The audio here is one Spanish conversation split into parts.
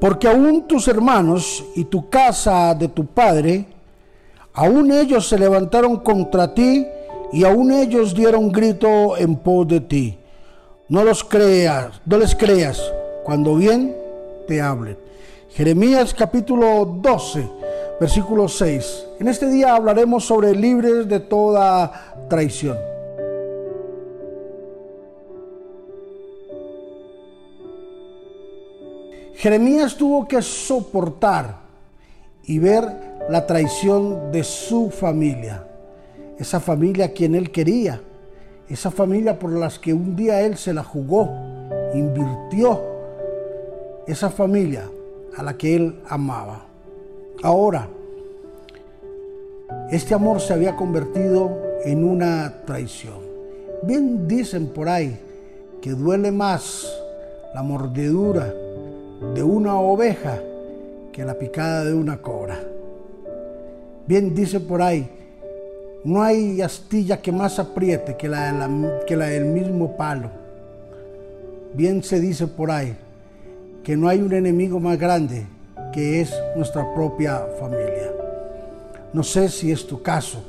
Porque aún tus hermanos y tu casa de tu padre, aún ellos se levantaron contra ti y aún ellos dieron grito en pos de ti. No los creas, no les creas cuando bien te hablen. Jeremías capítulo 12, versículo 6. En este día hablaremos sobre libres de toda traición. Jeremías tuvo que soportar y ver la traición de su familia, esa familia a quien él quería, esa familia por las que un día él se la jugó, invirtió, esa familia a la que él amaba. Ahora, este amor se había convertido en una traición. Bien dicen por ahí que duele más la mordedura de una oveja que la picada de una cobra. Bien dice por ahí, no hay astilla que más apriete que la, que la del mismo palo. Bien se dice por ahí que no hay un enemigo más grande que es nuestra propia familia. No sé si es tu caso,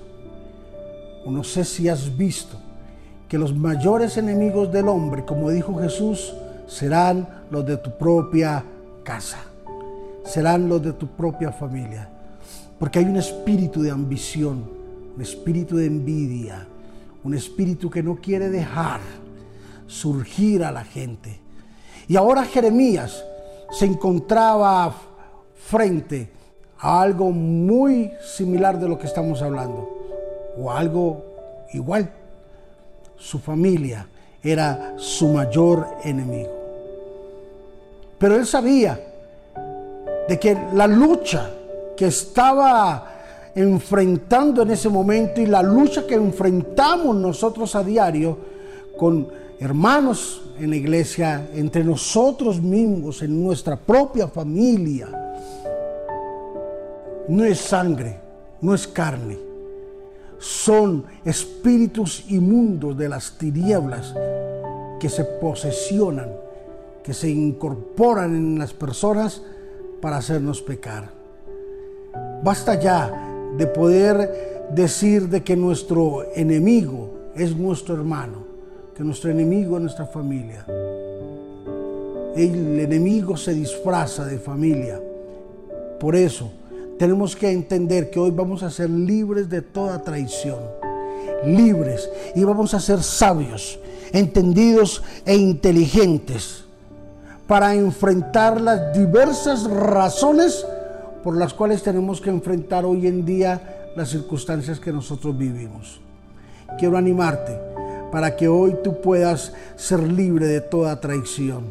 o no sé si has visto que los mayores enemigos del hombre, como dijo Jesús, serán los de tu propia casa, serán los de tu propia familia, porque hay un espíritu de ambición, un espíritu de envidia, un espíritu que no quiere dejar surgir a la gente. Y ahora Jeremías se encontraba frente a algo muy similar de lo que estamos hablando, o algo igual. Su familia era su mayor enemigo. Pero él sabía de que la lucha que estaba enfrentando en ese momento y la lucha que enfrentamos nosotros a diario con hermanos en la iglesia, entre nosotros mismos, en nuestra propia familia, no es sangre, no es carne, son espíritus inmundos de las tinieblas que se posesionan que se incorporan en las personas para hacernos pecar. Basta ya de poder decir de que nuestro enemigo es nuestro hermano, que nuestro enemigo es nuestra familia. El enemigo se disfraza de familia. Por eso tenemos que entender que hoy vamos a ser libres de toda traición. Libres y vamos a ser sabios, entendidos e inteligentes para enfrentar las diversas razones por las cuales tenemos que enfrentar hoy en día las circunstancias que nosotros vivimos. Quiero animarte para que hoy tú puedas ser libre de toda traición.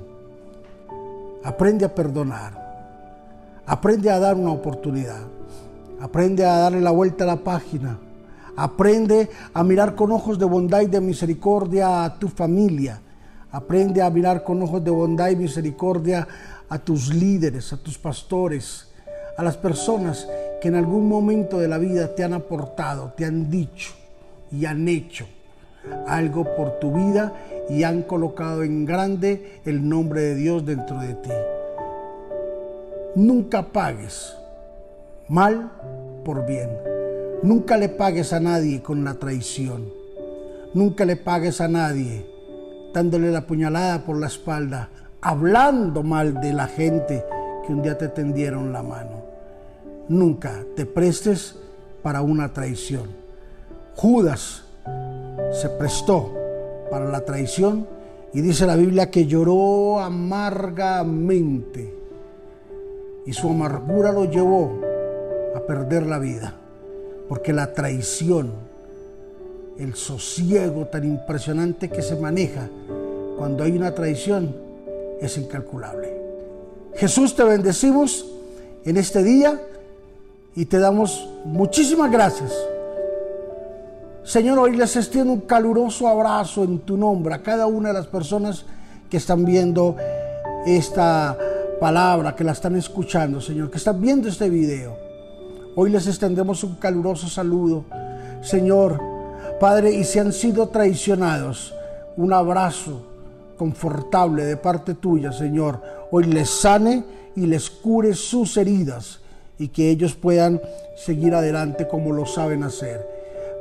Aprende a perdonar. Aprende a dar una oportunidad. Aprende a darle la vuelta a la página. Aprende a mirar con ojos de bondad y de misericordia a tu familia Aprende a mirar con ojos de bondad y misericordia a tus líderes, a tus pastores, a las personas que en algún momento de la vida te han aportado, te han dicho y han hecho algo por tu vida y han colocado en grande el nombre de Dios dentro de ti. Nunca pagues mal por bien. Nunca le pagues a nadie con la traición. Nunca le pagues a nadie dándole la puñalada por la espalda, hablando mal de la gente que un día te tendieron la mano. Nunca te prestes para una traición. Judas se prestó para la traición y dice la Biblia que lloró amargamente y su amargura lo llevó a perder la vida, porque la traición el sosiego tan impresionante que se maneja cuando hay una traición es incalculable. Jesús, te bendecimos en este día y te damos muchísimas gracias. Señor, hoy les extiendo un caluroso abrazo en tu nombre a cada una de las personas que están viendo esta palabra, que la están escuchando, Señor, que están viendo este video. Hoy les extendemos un caluroso saludo. Señor, Padre, y si han sido traicionados, un abrazo confortable de parte tuya, Señor. Hoy les sane y les cure sus heridas y que ellos puedan seguir adelante como lo saben hacer.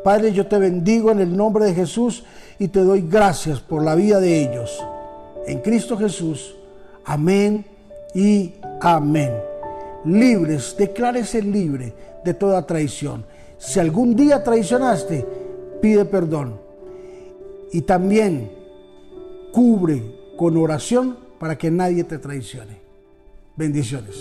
Padre, yo te bendigo en el nombre de Jesús y te doy gracias por la vida de ellos. En Cristo Jesús. Amén y amén. Libres, declárese libre de toda traición. Si algún día traicionaste, pide perdón. Y también cubre con oración para que nadie te traicione. Bendiciones.